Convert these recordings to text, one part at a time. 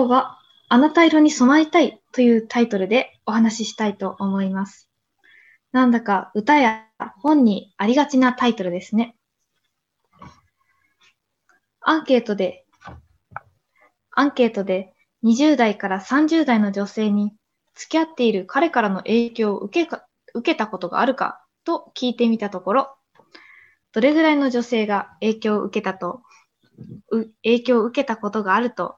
今日はあなた色に染まりたいというタイトルでお話ししたいと思います。なんだか歌や本にありがちなタイトルですね。アンケートで、アンケートで20代から30代の女性に付き合っている彼からの影響を受けか受けたことがあるかと聞いてみたところ、どれぐらいの女性が影響を受けたと、影響を受けたことがあると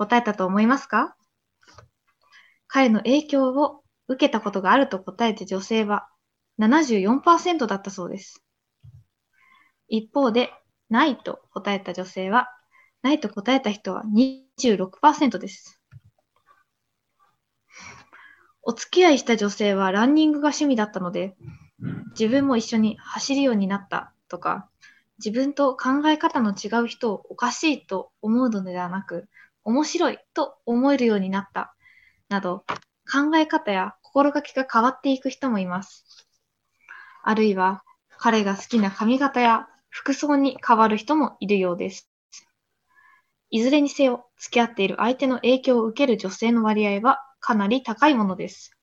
答えたと思いますか？彼の影響を受けたことがあると答えた女性は74%だったそうです。一方で、ないと答えた女性は、ないと答えた人は26%です。お付き合いした女性はランニングが趣味だったので、自分も一緒に走るようになったとか、自分と考え方の違う人をおかしいと思うのではなく、面白いと思えるようになったなど、考え方や心がけが変わっていく人もいます。あるいは、彼が好きな髪型や服装に変わる人もいるようです。いずれにせよ、付き合っている相手の影響を受ける女性の割合はかなり高いものです。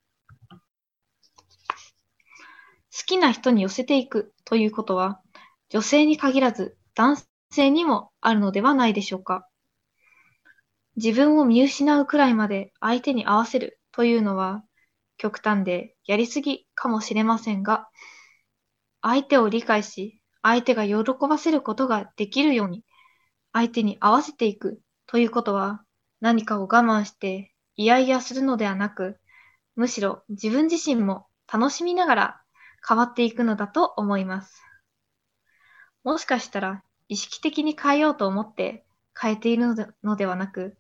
好きな人に寄せていくということは、女性に限らず男性にもあるのではないでしょうか。自分を見失うくらいまで相手に合わせるというのは極端でやりすぎかもしれませんが、相手を理解し、相手が喜ばせることができるように、相手に合わせていくということは、何かを我慢して嫌々するのではなく、むしろ自分自身も楽しみながら変わっていくのだと思います。もしかしたら意識的に変えようと思って変えているのではなく、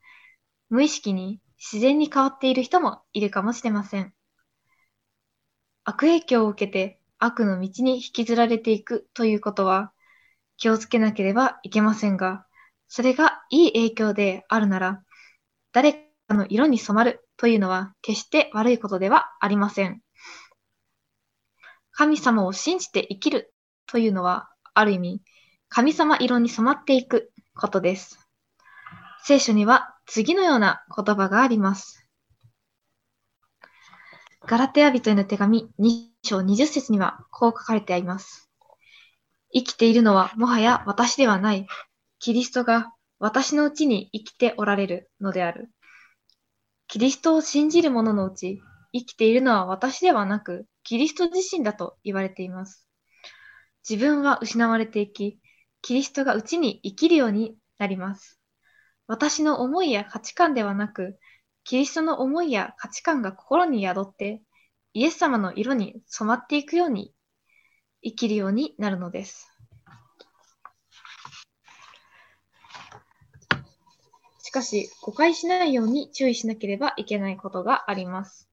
無意識に自然に変わっている人もいるかもしれません。悪影響を受けて悪の道に引きずられていくということは気をつけなければいけませんが、それがいい影響であるなら、誰かの色に染まるというのは決して悪いことではありません。神様を信じて生きるというのは、ある意味、神様色に染まっていくことです。聖書には次のような言葉があります。ガラテヤ人への手紙2章20節にはこう書かれてあります。生きているのはもはや私ではない。キリストが私のうちに生きておられるのである。キリストを信じる者のうち、生きているのは私ではなく、キリスト自身だと言われています。自分は失われていき、キリストがうちに生きるようになります。私の思いや価値観ではなく、キリストの思いや価値観が心に宿って、イエス様の色に染まっていくように生きるようになるのです。しかし、誤解しないように注意しなければいけないことがあります。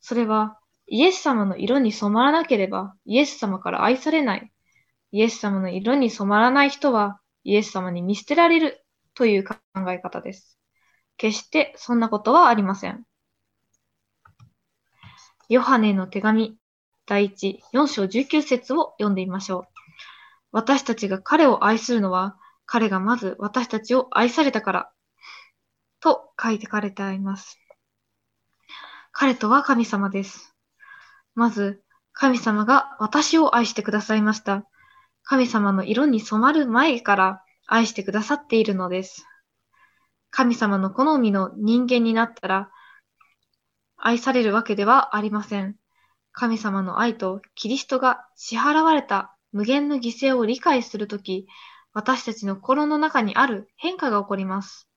それは、イエス様の色に染まらなければ、イエス様から愛されない。イエス様の色に染まらない人は、イエス様に見捨てられるという考え方です。決してそんなことはありません。ヨハネの手紙第一4章19節を読んでみましょう。私たちが彼を愛するのは、彼がまず私たちを愛されたからと書いてかれてあります。彼とは神様です。まず、神様が私を愛してくださいました。神様の色に染まる前から愛してくださっているのです。神様の好みの人間になったら、愛されるわけではありません。神様の愛とキリストが支払われた無限の犠牲を理解するとき、私たちの心の中にある変化が起こります。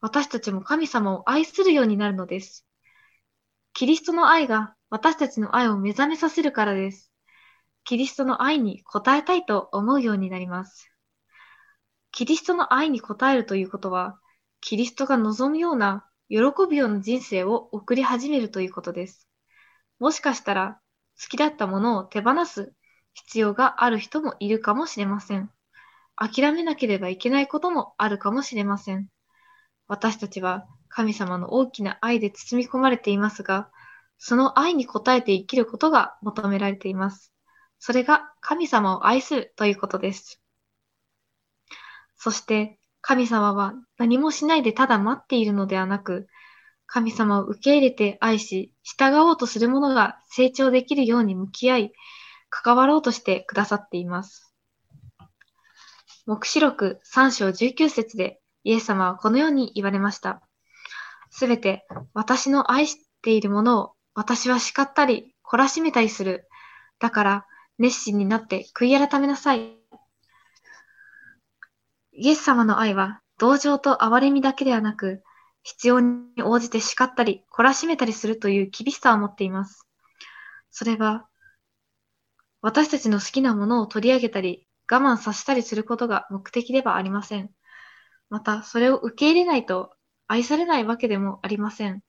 私たちも神様を愛するようになるのです。キリストの愛が私たちの愛を目覚めさせるからです。キリストの愛に応えたいと思うようになります。キリストの愛に応えるということは、キリストが望むような、喜ぶような人生を送り始めるということです。もしかしたら、好きだったものを手放す必要がある人もいるかもしれません。諦めなければいけないこともあるかもしれません。私たちは神様の大きな愛で包み込まれていますが、その愛に応えて生きることが求められています。それが神様を愛するということです。そして、神様は何もしないでただ待っているのではなく、神様を受け入れて愛し、従おうとする者が成長できるように向き合い、関わろうとしてくださっています。目視録3章19節でイエス様はこのように言われました。すべて私の愛しているものを私は叱ったり懲らしめたりする。だから熱心になって悔い改めなさい。イエス様の愛は同情と憐れみだけではなく、必要に応じて叱ったり懲らしめたりするという厳しさを持っています。それは私たちの好きなものを取り上げたり我慢させたりすることが目的ではありません。また、それを受け入れないと愛されないわけでもありません。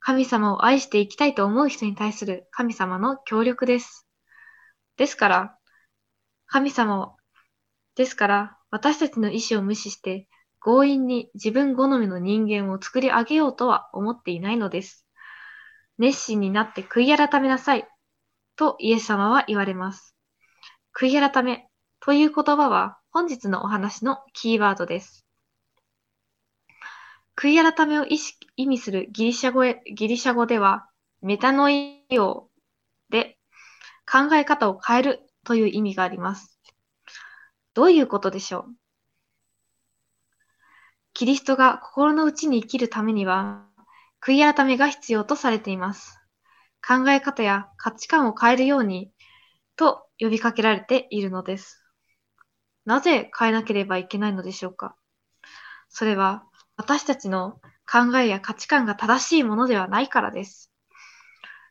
神様を愛していきたいと思う人に対する神様の協力です。ですから、神様を、ですから、私たちの意志を無視して、強引に自分好みの人間を作り上げようとは思っていないのです。熱心になって悔い改めなさい。とイエス様は言われます。悔い改めという言葉は本日のお話のキーワードです。悔い改めを意味するギリシャ語へギリシャ語では、メタノイオで考え方を変えるという意味があります。どういうことでしょう？キリストが心の内に生きるためには、悔い改めが必要とされています。考え方や価値観を変えるように、と呼びかけられているのです。なぜ変えなければいけないのでしょうか？それは私たちの考えや価値観が正しいものではないからです。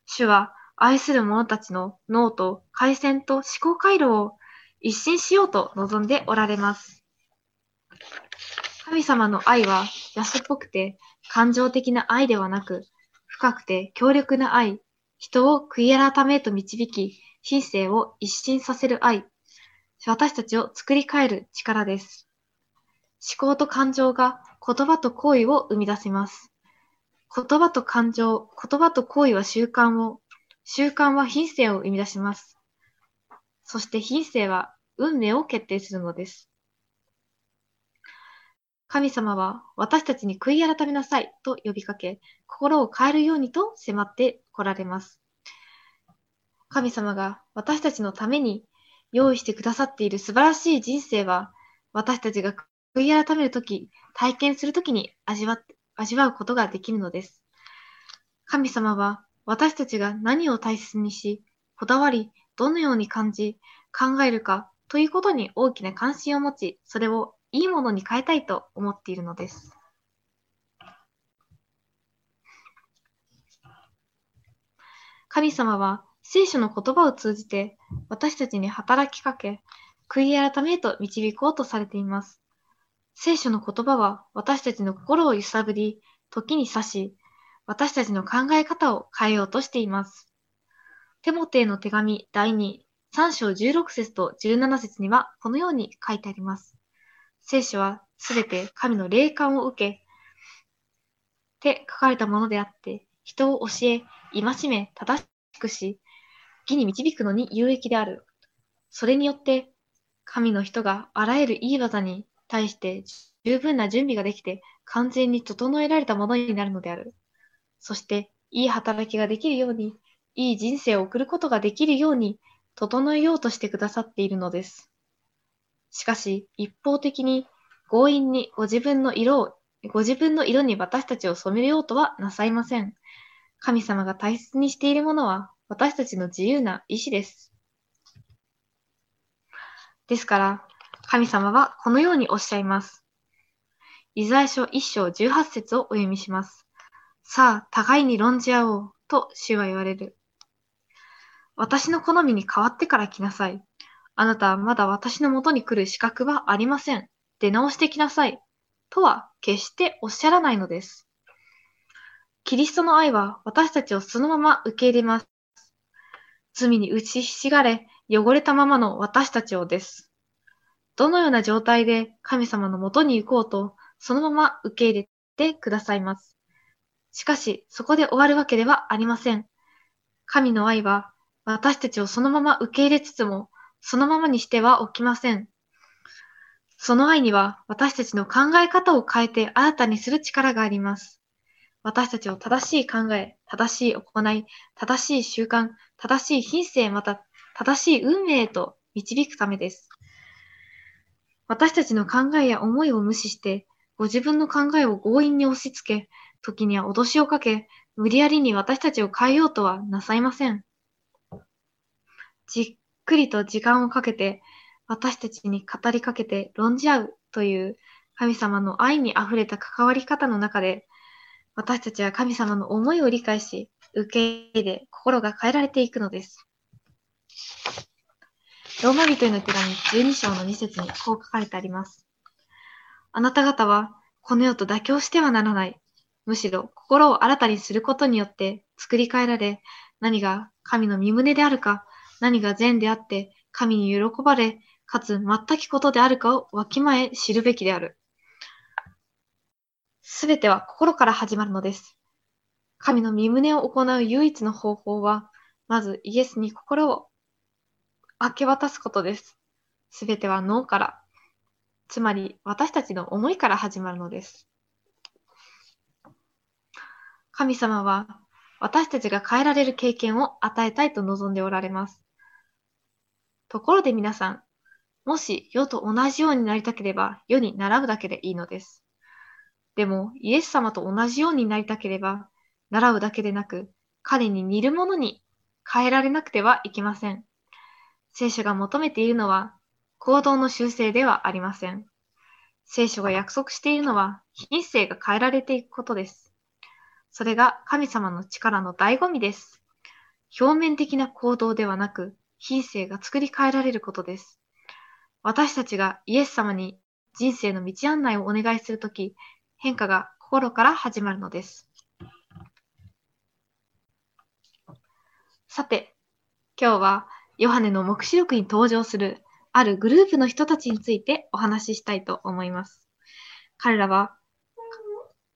主は愛する者たちの脳と回線と思考回路を一新しようと望んでおられます。神様の愛は安っぽくて感情的な愛ではなく、深くて強力な愛、人を悔い改めと導き、人生を一新させる愛、私たちを作り変える力です。思考と感情が言葉と行為を生み出せます。言葉と感情、言葉と行為は習慣を、習慣は品性を生み出します。そして品性は運命を決定するのです。神様は私たちに悔い改めなさいと呼びかけ、心を変えるようにと迫って来られます。神様が私たちのために用意してくださっている素晴らしい人生は、私たちが悔い改めるとき、体験するときに味わ味わうことができるのです。神様は私たちが何を大切にし、こだわり、どのように感じ、考えるかということに大きな関心を持ち、それをいいものに変えたいと思っているのです。神様は聖書の言葉を通じて私たちに働きかけ、悔い改めへと導こうとされています。聖書の言葉は私たちの心を揺さぶり、時に刺し、私たちの考え方を変えようとしています。テモテへの手紙第2、3章16節と17節にはこのように書いてあります。聖書はすべて神の霊感を受け、て書かれたものであって、人を教え、戒め、正しくし、義に導くのに有益である。それによって、神の人があらゆるいい技に対して十分な準備ができて完全に整えられたものになるのである。そして、いい働きができるように、いい人生を送ることができるように、整えようとしてくださっているのです。しかし、一方的に強引にご自分の色を、ご自分の色に私たちを染めようとはなさいません。神様が大切にしているものは私たちの自由な意志です。ですから、神様はこのようにおっしゃいます。イザヤ書1章18節をお読みします。さあ、互いに論じ合おう、と主は言われる。私の好みに変わってから来なさい。あなたはまだ私のもとに来る資格はありません。出直してきなさい。とは決しておっしゃらないのです。キリストの愛は私たちをそのまま受け入れます。罪に打ちひしがれ、汚れたままの私たちをです。どのような状態で神様のもとに行こうと、そのまま受け入れてくださいます。しかし、そこで終わるわけではありません。神の愛は、私たちをそのまま受け入れつつも、そのままにしてはおきません。その愛には私たちの考え方を変えて新たにする力があります。私たちを正しい考え、正しい行い、正しい習慣、正しい品性、また正しい運命へと導くためです。私たちの考えや思いを無視して、ご自分の考えを強引に押し付け、時には脅しをかけ、無理やりに私たちを変えようとはなさいません。じっくりと時間をかけて、私たちに語りかけて論じ合うという神様の愛に溢れた関わり方の中で、私たちは神様の思いを理解し、受け入れ、心が変えられていくのです。ローマ人への手紙12章の2節にこう書かれてあります。あなた方はこの世と妥協してはならない。むしろ心を新たにすることによって作り変えられ、何が神の身胸であるか、何が善であって神に喜ばれ、かつ全きことであるかをわきまえ知るべきである。すべては心から始まるのです。神の身胸を行う唯一の方法は、まずイエスに心を明け渡すことです。すべては脳から、つまり私たちの思いから始まるのです。神様は私たちが変えられる経験を与えたいと望んでおられます。ところで皆さん、もし世と同じようになりたければ世に習うだけでいいのです。でもイエス様と同じようになりたければ習うだけでなく彼に似るものに変えられなくてはいけません。聖書が求めているのは行動の修正ではありません。聖書が約束しているのは品性が変えられていくことです。それが神様の力の醍醐味です。表面的な行動ではなく、品性が作り変えられることです。私たちがイエス様に人生の道案内をお願いするとき、変化が心から始まるのです。さて、今日はヨハネの目視録に登場するあるグループの人たちについてお話ししたいと思います。彼らは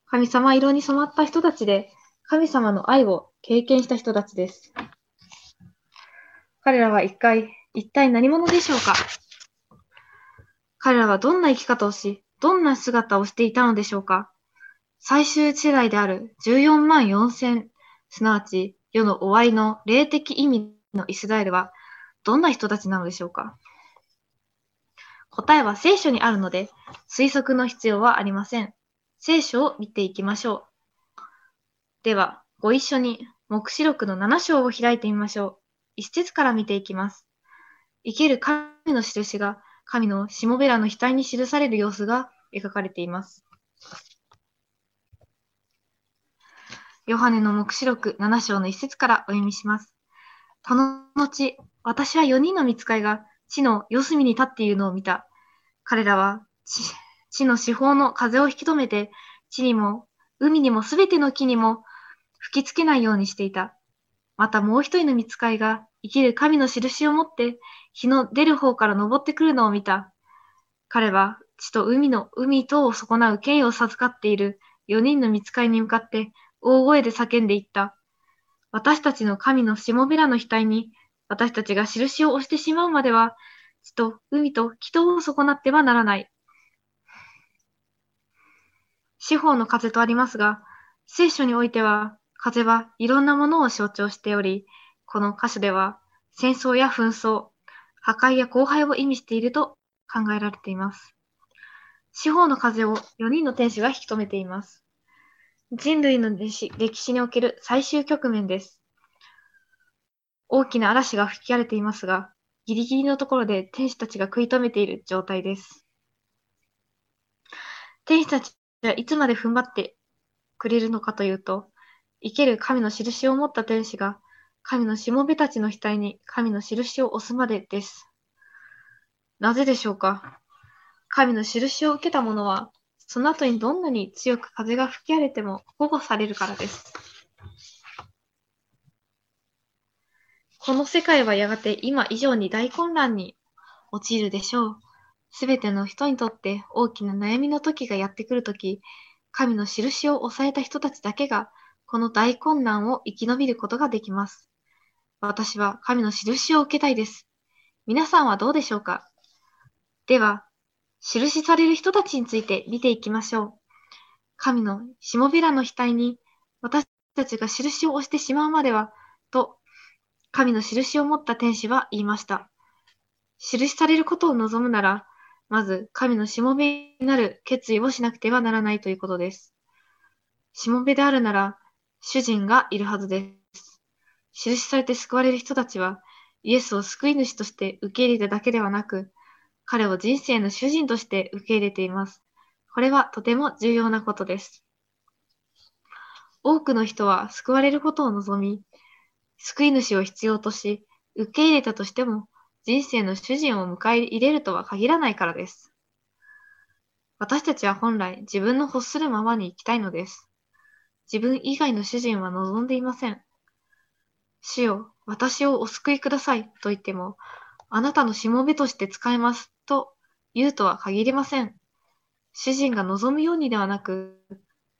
神様色に染まった人たちで神様の愛を経験した人たちです。彼らは一回、一体何者でしょうか？彼らはどんな生き方をし、どんな姿をしていたのでしょうか？最終世代である14万4千、すなわち世の終わりの霊的意味のイスラエルはどんな人たちなのでしょうか？答えは聖書にあるので、推測の必要はありません。聖書を見ていきましょう。では、ご一緒に黙示録の7章を開いてみましょう。一節から見ていきます。生ける神の印が神のしもべらの額に記される様子が描かれています。ヨハネの黙示録7章の一節からお読みします。この後、私は4人の見つかいが地の四隅に立っているのを見た。彼らは地の四方の風を引き止めて、地にも海にもすべての木にも吹きつけないようにしていた。またもう一人の見つかいが生きる神の印を持って日の出る方から登ってくるのを見た。彼は地と海の海とを損なう権威を授かっている4人の見つかいに向かって大声で叫んでいった。私たちの神のしもべらの額に私たちが印を押してしまうまでは、地と海と人を損なってはならない。司法の風とありますが、聖書においては、風はいろんなものを象徴しており、この箇所では、戦争や紛争、破壊や荒廃を意味していると考えられています。司法の風を4人の天使が引き止めています。人類の歴史における最終局面です。大きな嵐が吹き荒れていますが、ギリギリのところで天使たちが食い止めている状態です。天使たちはいつまで踏ん張ってくれるのかというと、生ける神の印を持った天使が、神のしもべたちの額に神の印を押すまでです。なぜでしょうか？神の印を受けた者は、その後にどんなに強く風が吹き荒れても保護されるからです。この世界はやがて今以上に大混乱に陥るでしょう。すべての人にとって大きな悩みの時がやってくるとき、神の印を抑えた人たちだけが、この大混乱を生き延びることができます。私は神の印を受けたいです。皆さんはどうでしょうか？では、印される人たちについて見ていきましょう。神のしもべらの額に私たちが印を押してしまうまでは、と、神の印を持った天使は言いました。印されることを望むなら、まず神のしもべになる決意をしなくてはならないということです。しもべであるなら、主人がいるはずです。印されて救われる人たちは、イエスを救い主として受け入れただけではなく、彼を人生の主人として受け入れています。これはとても重要なことです。多くの人は救われることを望み、救い主を必要とし、受け入れたとしても、人生の主人を迎え入れるとは限らないからです。私たちは本来自分の欲するままに生きたいのです。自分以外の主人は望んでいません。主よ、私をお救いくださいと言っても、あなたのしもべとして使えますと言うとは限りません。主人が望むようにではなく、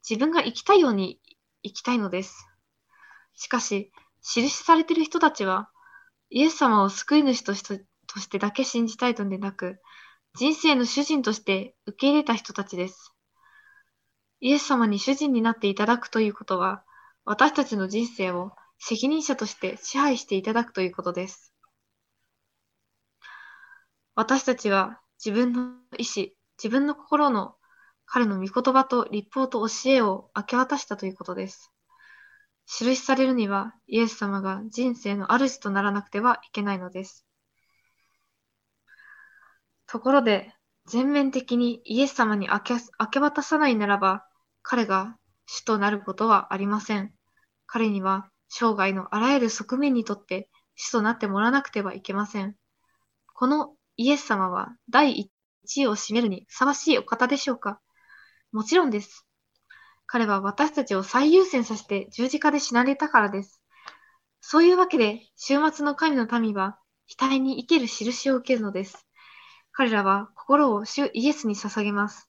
自分が生きたいように生きたいのです。しかし、印されている人たちは、イエス様を救い主としてだけ信じたいのでなく、人生の主人として受け入れた人たちです。イエス様に主人になっていただくということは、私たちの人生を責任者として支配していただくということです。私たちは自分の意志、自分の心の彼の御言葉と立法と教えを明け渡したということです。印されるにはイエス様が人生の主とならなくてはいけないのです。ところで、全面的にイエス様に明け明け渡さないならば、彼が主となることはありません。彼には生涯のあらゆる側面にとって主となってもらわなくてはいけません。このイエス様は第一位を占めるにふさわしいお方でしょうか？もちろんです。彼は私たちを最優先させて十字架で死なれたからです。そういうわけで、週末の神の民は、額に生ける印を受けるのです。彼らは心を主イエスに捧げます。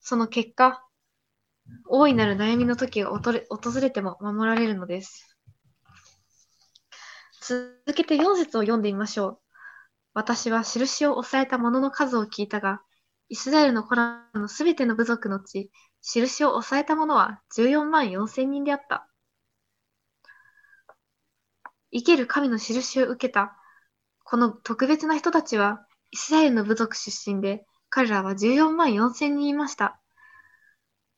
その結果、大いなる悩みの時が訪れても守られるのです。続けて4節を読んでみましょう。私は印を抑えた者の数を聞いたが、イスラエルのコラのすべての部族のうち、印を抑えた者は14万4千人であった。生ける神の印を受けた、この特別な人たちは、イスラエルの部族出身で、彼らは14万4千人いました。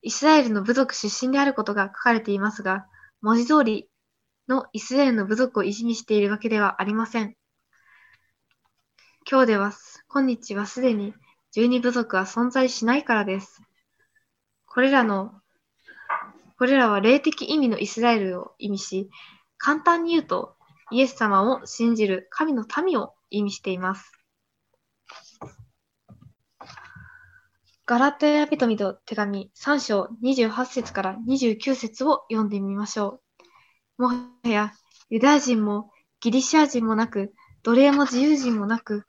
イスラエルの部族出身であることが書かれていますが、文字通りのイスラエルの部族を意味しているわけではありません。今日では、今日はすでに十二部族は存在しないからです。これらの、これらは霊的意味のイスラエルを意味し、簡単に言うと、イエス様を信じる神の民を意味しています。ガラテヤ人々手紙3章28節から29節を読んでみましょう。もはやユダヤ人もギリシャ人もなく、奴隷も自由人もなく、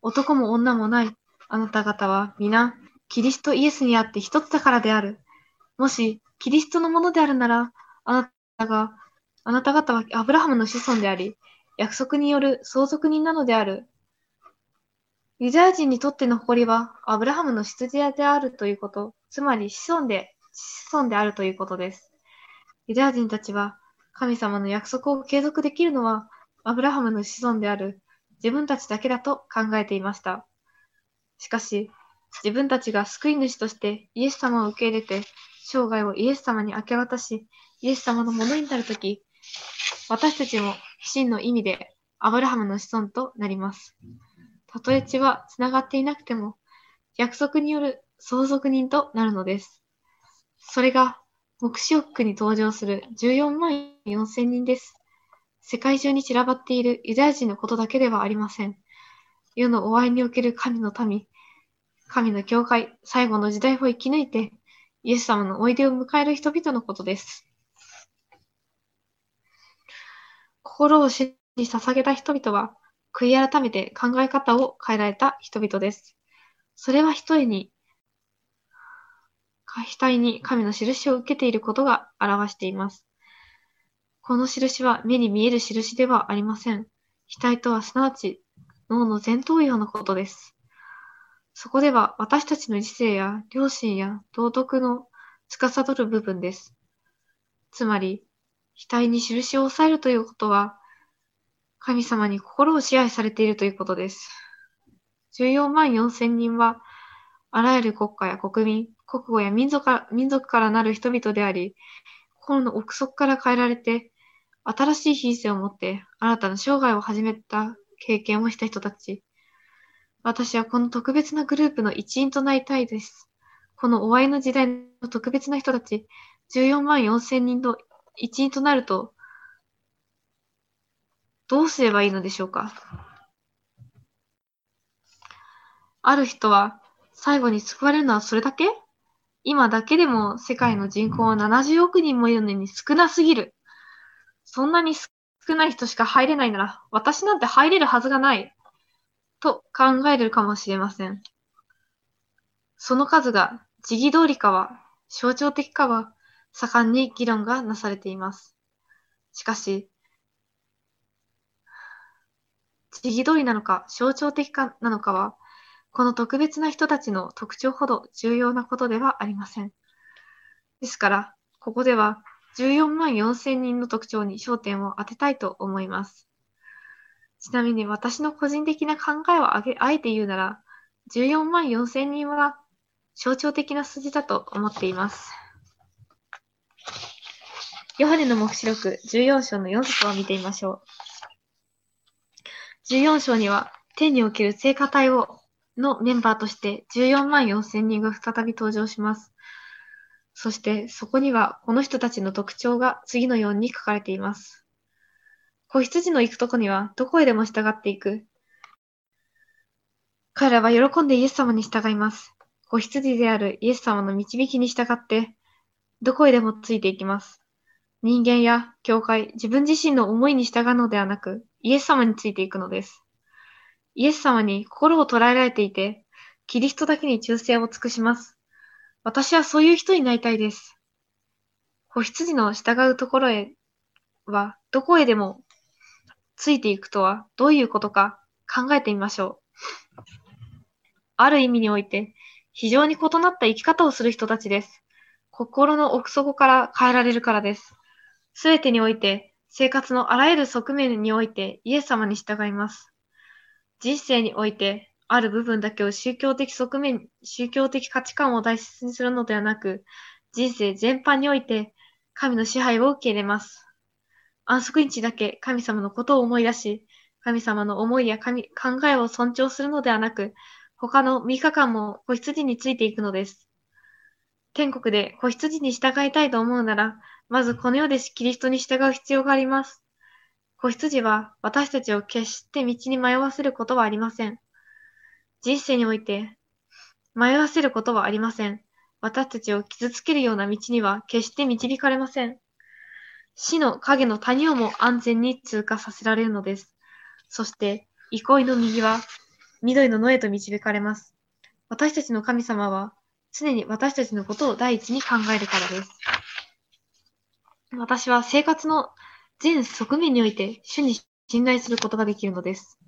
男も女もない。あなた方は皆、キリストイエスにあって一つだからである。もし、キリストのものであるなら、あなたが、あなた方はアブラハムの子孫であり、約束による相続人なのである。ユダヤ人にとっての誇りは、アブラハムの羊であるということ、つまり子孫で、子孫であるということです。ユダヤ人たちは、神様の約束を継続できるのは、アブラハムの子孫である自分たちだけだと考えていました。しかし、自分たちが救い主としてイエス様を受け入れて、生涯をイエス様に明け渡し、イエス様のものになるとき、私たちも真の意味でアブラハムの子孫となります。たとえ血は繋がっていなくても、約束による相続人となるのです。それが、目視録に登場する14万4千人です。世界中に散らばっているユダヤ人のことだけではありません。世の終わりにおける神の民、神の教会、最後の時代を生き抜いて、イエス様のおいでを迎える人々のことです。心を主に捧げた人々は、悔い改めて考え方を変えられた人々です。それは一重に、額に神の印を受けていることが表しています。この印は目に見える印ではありません。額とはすなわち脳の前頭葉のことです。そこでは私たちの理性や良心や道徳の司る部分です。つまり、額に印を押さえるということは、神様に心を支配されているということです。14万4千人は、あらゆる国家や国民、国語や民族から民族からなる人々であり、心の奥底から変えられて、新しい品性を持って新たな生涯を始めた経験をした人たち。私はこの特別なグループの一員となりたいです。この終わりの時代の特別な人たち、14万4千人の一員となると、どうすればいいのでしょうか？ある人は、最後に救われるのはそれだけ？今だけでも世界の人口は70億人もいるのに少なすぎる。そんなに少ない人しか入れないなら、私なんて入れるはずがない。と考えるかもしれません。その数が時期通りかは象徴的かは盛んに議論がなされています。しかし、時期通りなのか象徴的かなのかはこの特別な人たちの特徴ほど重要なことではありません。ですから、ここでは14万4千人の特徴に焦点を当てたいと思います。ちなみに私の個人的な考えをあげあえて言うなら、14万4千人は象徴的な数字だと思っています。ヨハネの目視録14章の4節を見てみましょう。14章には天における聖歌隊をのメンバーとして14万4千人が再び登場します。そしてそこにはこの人たちの特徴が次のように書かれています。子羊の行くとこにはどこへでも従っていく。彼らは喜んでイエス様に従います。子羊であるイエス様の導きに従って、どこへでもついていきます。人間や教会、自分自身の思いに従うのではなく、イエス様についていくのです。イエス様に心を捉えられていて、キリストだけに忠誠を尽くします。私はそういう人になりたいです。子羊の従うところへは、どこへでもついていくとはどういうことか考えてみましょう。ある意味において、非常に異なった生き方をする人たちです。心の奥底から変えられるからです。すべてにおいて、生活のあらゆる側面においてイエス様に従います。人生において、ある部分だけを宗教的側面、宗教的価値観を大切にするのではなく、人生全般において、神の支配を受け入れます。安息日だけ神様のことを思い出し、神様の思いや神考えを尊重するのではなく、他の3日間も子羊についていくのです。天国で子羊に従いたいと思うなら、まずこの世でキリストに従う必要があります。子羊は私たちを決して道に迷わせることはありません。人生において迷わせることはありません。私たちを傷つけるような道には決して導かれません。死の影の谷をも安全に通過させられるのです。そして、憩いの右は緑の野へと導かれます。私たちの神様は常に私たちのことを第一に考えるからです。私は生活の全側面において主に信頼することができるのです。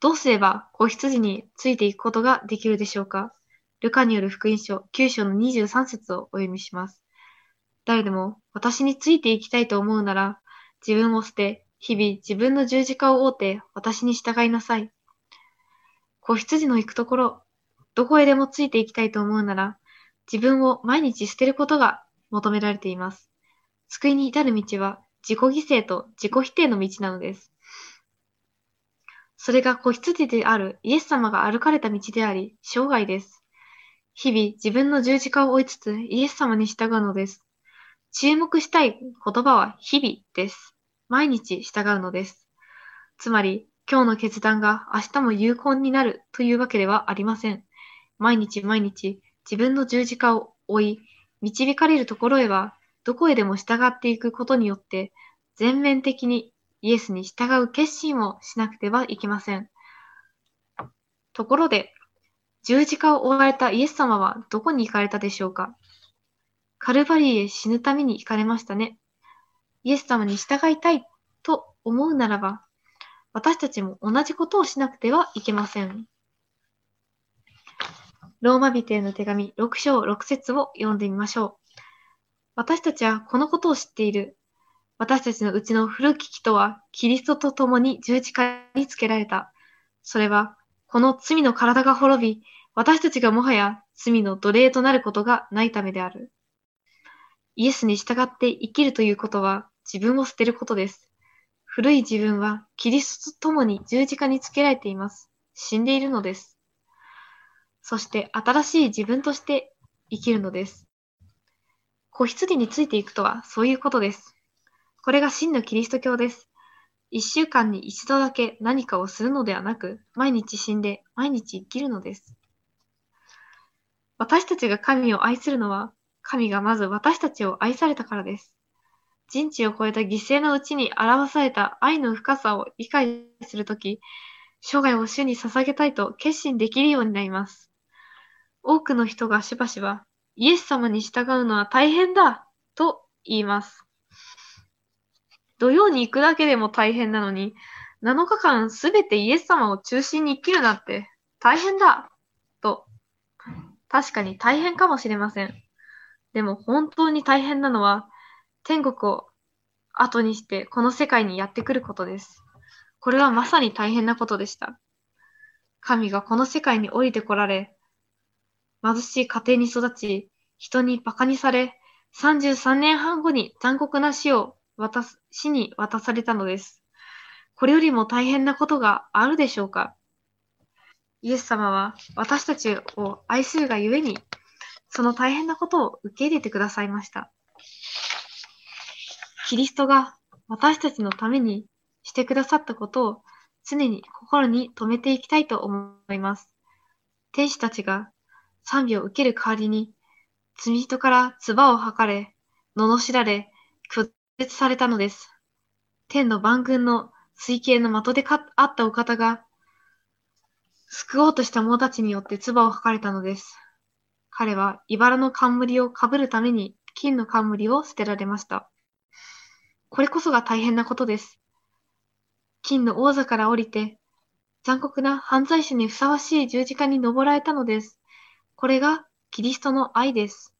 どうすれば子羊についていくことができるでしょうか？ルカによる福音書9章の23節をお読みします。誰でも私についていきたいと思うなら、自分を捨て、日々自分の十字架を追うて私に従いなさい。子羊の行くところ、どこへでもついていきたいと思うなら、自分を毎日捨てることが求められています。救いに至る道は自己犠牲と自己否定の道なのです。それが子羊であるイエス様が歩かれた道であり、生涯です。日々自分の十字架を追いつつイエス様に従うのです。注目したい言葉は日々です。毎日従うのです。つまり、今日の決断が明日も有効になるというわけではありません。毎日毎日自分の十字架を追い、導かれるところへはどこへでも従っていくことによって、全面的にイエスに従う決心をしなくてはいけません。ところで、十字架を追われたイエス様はどこに行かれたでしょうか？カルバリーへ死ぬために行かれましたね。イエス様に従いたいと思うならば、私たちも同じことをしなくてはいけません。ローマ人への手紙6章6節を読んでみましょう。私たちはこのことを知っている。私たちのうちの古き人はキリストと共に十字架につけられた。それは、この罪の体が滅び、私たちがもはや罪の奴隷となることがないためである。イエスに従って生きるということは自分を捨てることです。古い自分はキリストと共に十字架につけられています。死んでいるのです。そして新しい自分として生きるのです。子羊についていくとはそういうことです。これが真のキリスト教です。一週間に一度だけ何かをするのではなく、毎日死んで毎日生きるのです。私たちが神を愛するのは、神がまず私たちを愛されたからです。人知を超えた犠牲のうちに表された愛の深さを理解するとき、生涯を主に捧げたいと決心できるようになります。多くの人がしばしば、イエス様に従うのは大変だと言います。土曜に行くだけでも大変なのに、7日間すべてイエス様を中心に生きるなんて大変だと、確かに大変かもしれません。でも本当に大変なのは、天国を後にしてこの世界にやってくることです。これはまさに大変なことでした。神がこの世界に降りてこられ、貧しい家庭に育ち、人に馬鹿にされ、33年半後に残酷な死を渡す、死に渡されたのです。これよりも大変なことがあるでしょうかイエス様は私たちを愛するがゆえにその大変なことを受け入れてくださいました。キリストが私たちのためにしてくださったことを常に心に留めていきたいと思います。天使たちが賛美を受ける代わりに、罪人から唾を吐かれ、罵られ、拒絶されたのです。天の万軍の水系の的であったお方が、救おうとした者たちによって唾を吐かれたのです。彼は茨の冠をかぶるために金の冠を捨てられました。これこそが大変なことです。金の王座から降りて、残酷な犯罪者にふさわしい十字架に登られたのです。これがキリストの愛です。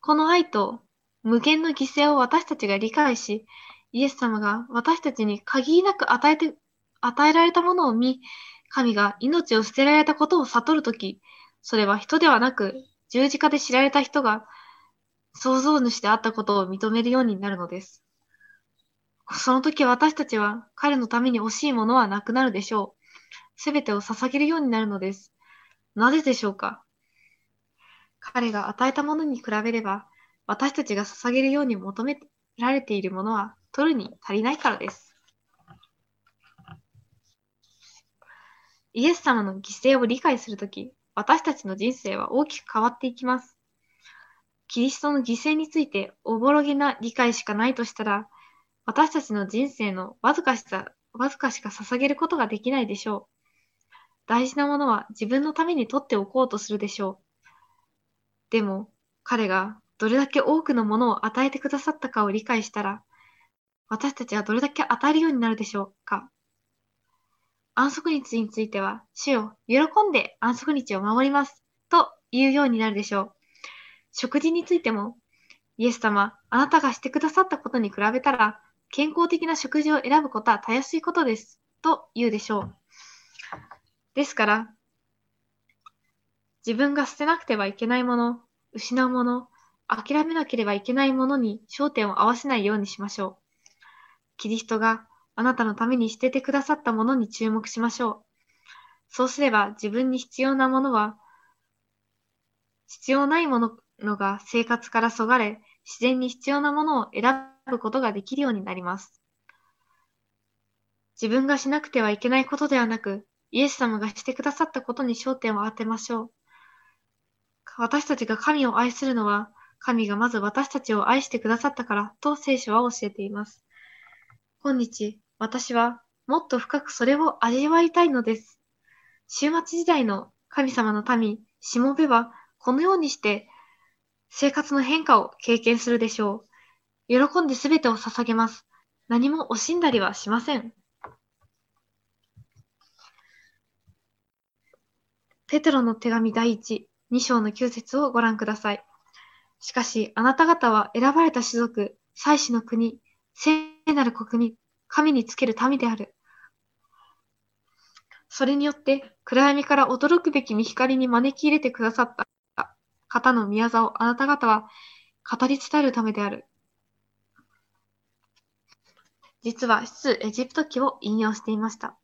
この愛と無限の犠牲を私たちが理解し、イエス様が私たちに限りなく与えて、与えられたものを見、神が命を捨てられたことを悟るとき、それは人ではなく、十字架で知られた人が創造主であったことを認めるようになるのです。その時私たちは彼のために惜しいものはなくなるでしょう。すべてを捧げるようになるのです。なぜでしょうか？彼が与えたものに比べれば、私たちが捧げるように求められているものは取るに足りないからです。イエス様の犠牲を理解するとき、私たちの人生は大きく変わっていきます。キリストの犠牲についておぼろげな理解しかないとしたら、私たちの人生のわずかしさ、わずかしか捧げることができないでしょう。大事なものは自分のために取っておこうとするでしょう。でも、彼がどれだけ多くのものを与えてくださったかを理解したら、私たちはどれだけ与えるようになるでしょうか。安息日については、主よ、喜んで安息日を守ります。と言うようになるでしょう。食事についても、イエス様、あなたがしてくださったことに比べたら、健康的な食事を選ぶことはたやすいことです。と言うでしょう。ですから、自分が捨てなくてはいけないもの、失うもの、諦めなければいけないものに焦点を合わせないようにしましょう。キリストがあなたのために捨ててくださったものに注目しましょう。そうすれば自分に必要なものは、必要ないもののが生活からそがれ、自然に必要なものを選ぶことができるようになります。自分がしなくてはいけないことではなく、イエス様がしてくださったことに焦点を当てましょう。私たちが神を愛するのは、神がまず私たちを愛してくださったからと聖書は教えています。今日、私はもっと深くそれを味わいたいのです。終末時代の神様の民、しもべは、このようにして生活の変化を経験するでしょう。喜んで全てを捧げます。何も惜しんだりはしません。ペテロの手紙第一、2章の9節をご覧ください。しかし、あなた方は選ばれた種族、祭司の国、聖なる国に、神につける民である。それによって、暗闇から驚くべき見光に招き入れてくださった方の宮座をあなた方は語り伝えるためである。実は、出エジプト記を引用していました。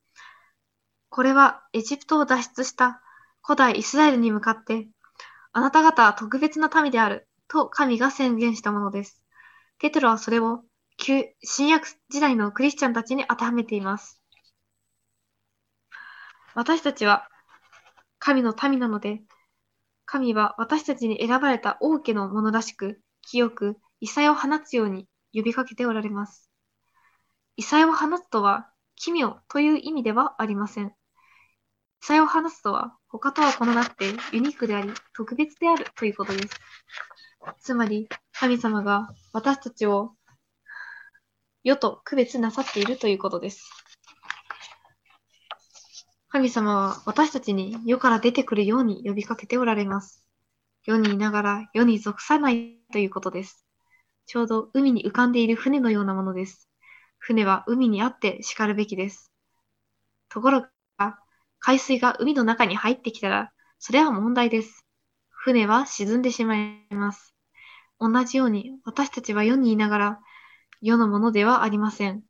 これは、エジプトを脱出した古代イスラエルに向かって、あなた方は特別な民である、と神が宣言したものです。ペテロはそれを旧新約時代のクリスチャンたちに当てはめています。私たちは神の民なので、神は私たちに選ばれた王家のものらしく、清く、異彩を放つように呼びかけておられます。異彩を放つとは、奇妙という意味ではありません。異彩を放つとは、他とは異なってユニークであり、特別であるということです。つまり、神様が私たちを世と区別なさっているということです。神様は私たちに世から出てくるように呼びかけておられます。世にいながら世に属さないということです。ちょうど海に浮かんでいる船のようなものです。船は海にあって叱るべきです。ところが、海水が海の中に入ってきたら、それは問題です。船は沈んでしまいます。同じように私たちは世にいながら世のものではありません。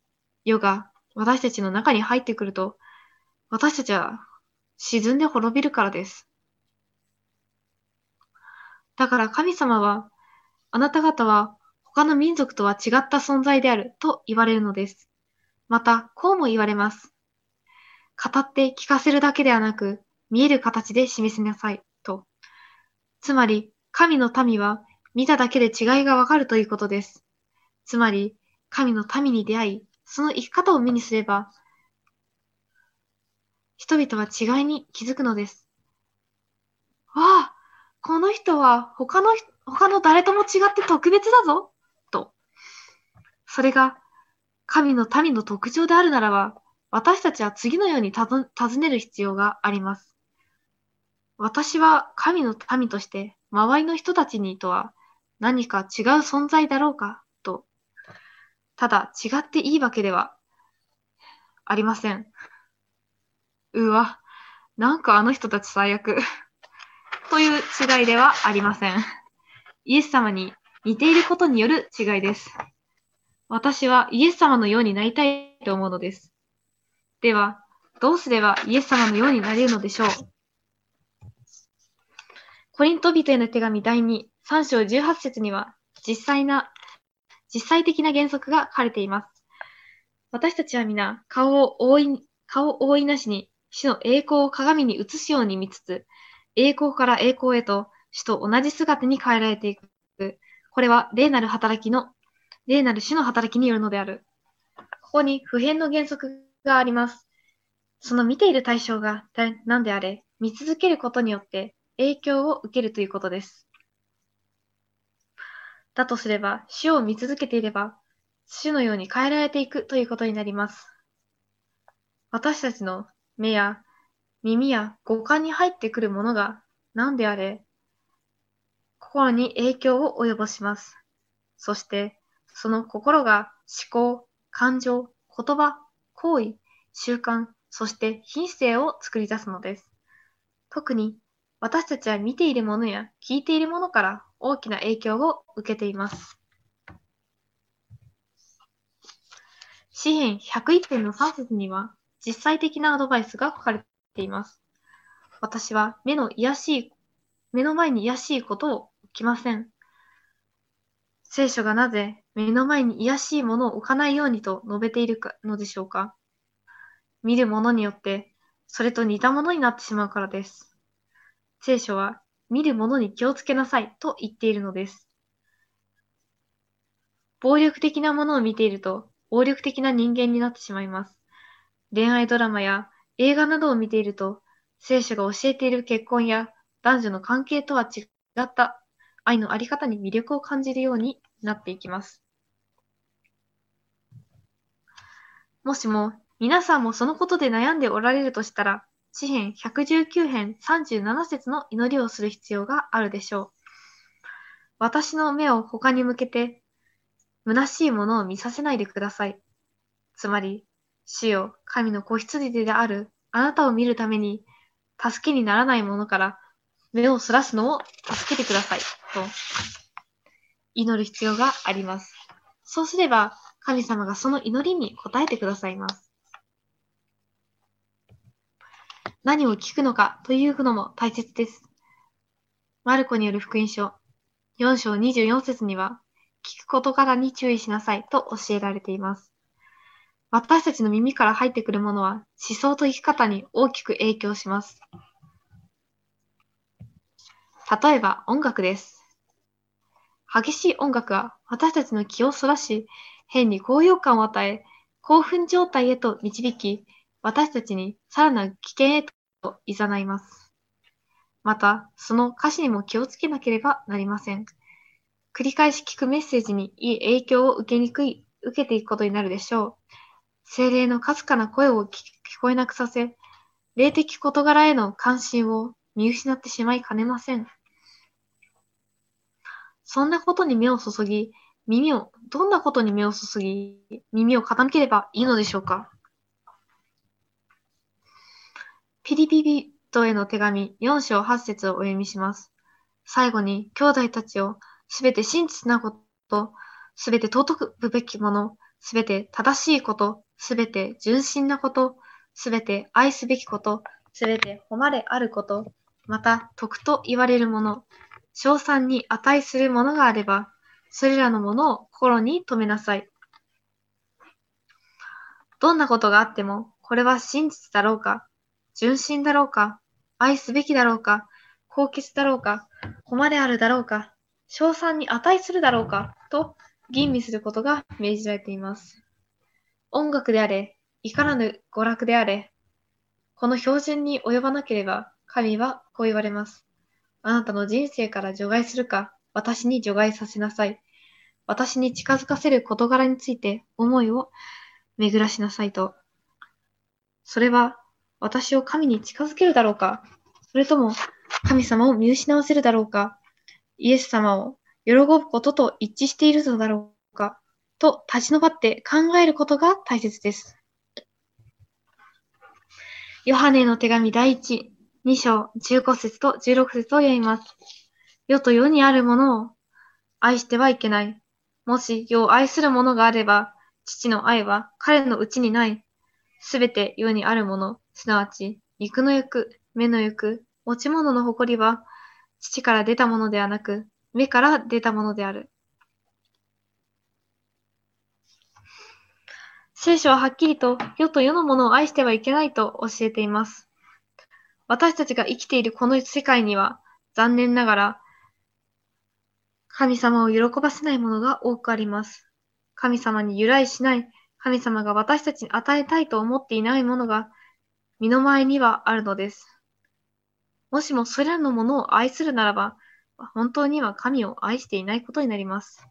世が私たちの中に入ってくると、私たちは沈んで滅びるからです。だから神様は、あなた方は他の民族とは違った存在であると言われるのです。また、こうも言われます。語って聞かせるだけではなく、見える形で示しなさい、と。つまり、神の民は見ただけで違いがわかるということです。つまり、神の民に出会い、その生き方を目にすれば、人々は違いに気づくのです。わあ、この人は他の、他の誰とも違って特別だぞと。それが神の民の特徴であるならば、私たちは次のように尋ねる必要があります。私は神の民として周りの人たちにとは何か違う存在だろうか？とただ違っていいわけではありません。うわ、なんかあの人たち最悪。という違いではありません。イエス様に似ていることによる違いです。私はイエス様のようになりたいと思うのです。では、どうすればイエス様のようになれるのでしょう？コリント人への手紙第2、3章18節には、実際な実際的な原則が書かれています。私たちは皆、顔を覆い、顔を覆いなしに、死の栄光を鏡に映すように見つつ、栄光から栄光へと死と同じ姿に変えられていく。これは霊なる働きの、霊なる死の働きによるのである。ここに普遍の原則があります。その見ている対象が何であれ、見続けることによって影響を受けるということです。だとすれば、死を見続けていれば、死のように変えられていくということになります。私たちの目や耳や五感に入ってくるものが何であれ、心に影響を及ぼします。そして、その心が思考、感情、言葉、行為、習慣、そして品性を作り出すのです。特に私たちは見ているものや聞いているものから大きな影響を受けています。詩編101編の3節には実際的なアドバイスが書かれています。私は目の癒しい、目の前に癒しいことを置きません。聖書がなぜ目の前に癒しいものを置かないようにと述べているのでしょうか見るものによってそれと似たものになってしまうからです。聖書は見る者に気をつけなさいと言っているのです。暴力的なものを見ていると暴力的な人間になってしまいます。恋愛ドラマや映画などを見ていると聖書が教えている結婚や男女の関係とは違った愛のあり方に魅力を感じるようになっていきます。もしも皆さんもそのことで悩んでおられるとしたら、詩編119編37節の祈りをする必要があるでしょう。私の目を他に向けて、虚しいものを見させないでください。つまり、主よ、神の子羊であるあなたを見るために、助けにならないものから目をそらすのを助けてください。と、祈る必要があります。そうすれば、神様がその祈りに応えてくださいます。何を聞くのかというのも大切です。マルコによる福音書4章24節には、聞く事柄に注意しなさいと教えられています。私たちの耳から入ってくるものは思想と生き方に大きく影響します。例えば音楽です。激しい音楽は私たちの気をそらし、変に高揚感を与え、興奮状態へと導き、私たちにさらなる危険へと誘います。また、その歌詞にも気をつけなければなりません。繰り返し聞くメッセージにいい影響を受けにくい、受けていくことになるでしょう。精霊のかすかな声を聞こえなくさせ、霊的事柄への関心を見失ってしまいかねません。そんなことに目を注ぎ、耳を、どんなことに目を注ぎ、耳を傾ければいいのでしょうか？ピリピリトへの手紙4章8節をお読みします。最後に、兄弟たちをすべて真実なこと、すべて尊くべきもの、すべて正しいこと、すべて純真なこと、すべて愛すべきこと、すべて誉れあること、また徳と言われるもの、賞賛に値するものがあれば、それらのものを心に留めなさい。どんなことがあっても、これは真実だろうか、純真だろうか、愛すべきだろうか、高潔だろうか、誉れあるだろうか、賞賛に値するだろうか、と吟味することが命じられています。音楽であれ、いかなる娯楽であれ、この標準に及ばなければ、神はこう言われます。あなたの人生から除外するか、私に除外させなさい。私に近づかせる事柄について思いを巡らしなさいと。それは私を神に近づけるだろうかそれとも神様を見失わせるだろうかイエス様を喜ぶことと一致しているのだろうかと立ち上って考えることが大切です。ヨハネの手紙第一2章15節と16節を読みます。世と世にあるものを愛してはいけない。もし世を愛するものがあれば、父の愛は彼のうちにない。すべて世にあるもの、すなわち肉の欲、目の欲、持ち物の誇りは、父から出たものではなく、目から出たものである。聖書ははっきりと世と世のものを愛してはいけないと教えています。私たちが生きているこの世界には、残念ながら、神様を喜ばせないものが多くあります。神様に由来しない、神様が私たちに与えたいと思っていないものが、身の前にはあるのです。もしもそれらのものを愛するならば、本当には神を愛していないことになります。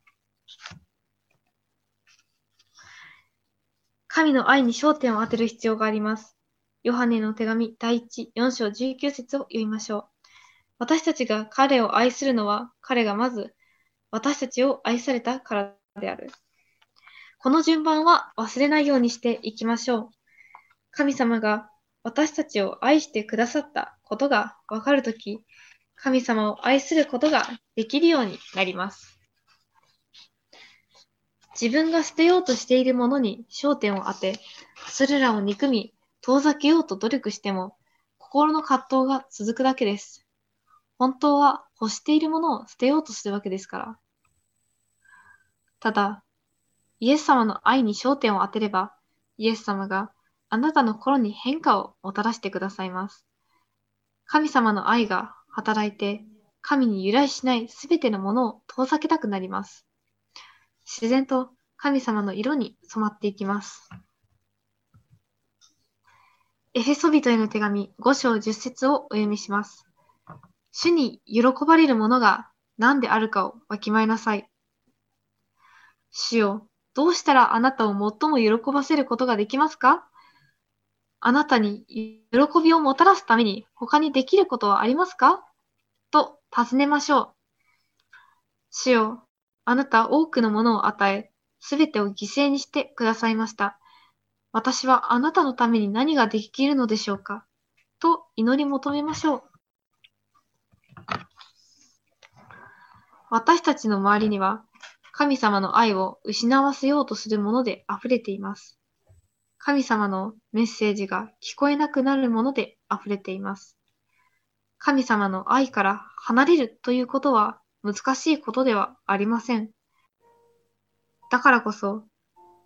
神の愛に焦点を当てる必要があります。ヨハネの手紙第1、4章19節を読みましょう。私たちが彼を愛するのは、彼がまず私たちを愛されたからである。この順番は忘れないようにしていきましょう。神様が私たちを愛してくださったことがわかるとき、神様を愛することができるようになります。自分が捨てようとしているものに焦点を当て、それらを憎み、遠ざけようと努力しても、心の葛藤が続くだけです。本当は欲しているものを捨てようとするわけですから。ただ、イエス様の愛に焦点を当てれば、イエス様があなたの心に変化をもたらしてくださいます。神様の愛が働いて、神に由来しないすべてのものを遠ざけたくなります。自然と神様の色に染まっていきます。エフェソビトへの手紙5章10節をお読みします。主に喜ばれるものが何であるかをわきまえなさい。主よ、どうしたらあなたを最も喜ばせることができますか？あなたに喜びをもたらすために他にできることはありますか？と尋ねましょう。主よ、あなた多くのものを与え、すべてを犠牲にしてくださいました。私はあなたのために何ができるのでしょうか？と祈り求めましょう。私たちの周りには神様の愛を失わせようとするもので溢れています。神様のメッセージが聞こえなくなるもので溢れています。神様の愛から離れるということは難しいことではありません。だからこそ、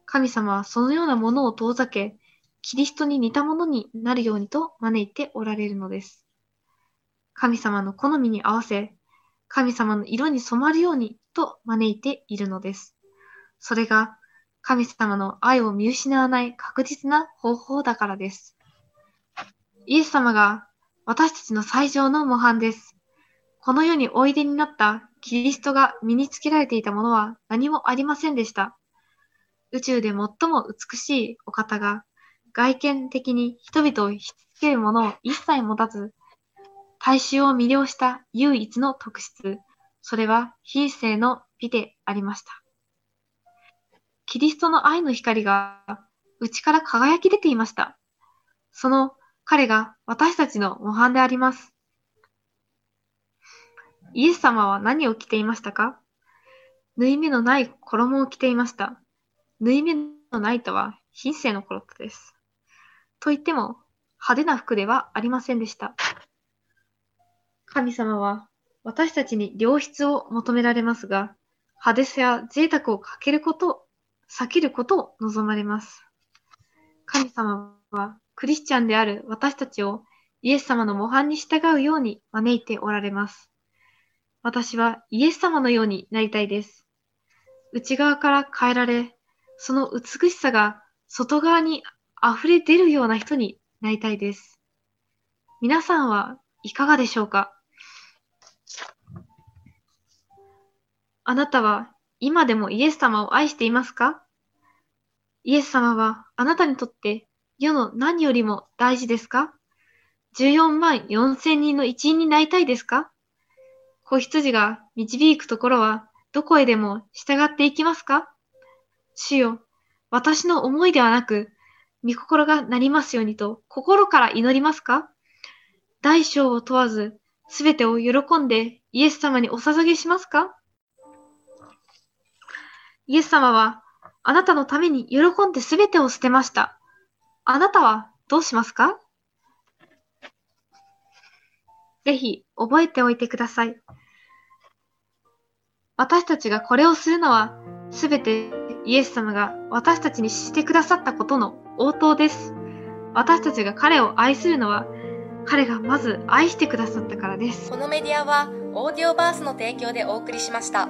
神様はそのようなものを遠ざけ、キリストに似たものになるようにと招いておられるのです。神様の好みに合わせ、神様の色に染まるようにと招いているのです。それが神様の愛を見失わない確実な方法だからです。イエス様が私たちの最上の模範です。この世においでになったキリストが身につけられていたものは何もありませんでした。宇宙で最も美しいお方が外見的に人々を引きつけるものを一切持たず、大衆を魅了した唯一の特質、それは非性の美でありました。キリストの愛の光が内から輝き出ていました。その彼が私たちの模範であります。イエス様は何を着ていましたか？縫い目のない衣を着ていました。縫い目のないとは品性の衣です。と言っても派手な服ではありませんでした。神様は私たちに良質を求められますが、派手さや贅沢をかけること避けることを望まれます。神様はクリスチャンである私たちをイエス様の模範に従うように招いておられます。私はイエス様のようになりたいです。内側から変えられ、その美しさが外側に溢れ出るような人になりたいです。皆さんはいかがでしょうか？あなたは今でもイエス様を愛していますか？イエス様はあなたにとって世の何よりも大事ですか ?14 万4千人の一員になりたいですか？子羊が導くところはどこへでも従っていきますか？主よ、私の思いではなく、御心がなりますようにと心から祈りますか？大小を問わず、すべてを喜んでイエス様にお捧げしますか？イエス様は、あなたのために喜んで全てを捨てました。あなたはどうしますか？ぜひ覚えておいてください。私たちがこれをするのは、すべてイエス様が私たちにしてくださったことの応答です。私たちが彼を愛するのは、彼がまず愛してくださったからです。このメディアは、オーディオバースの提供でお送りしました。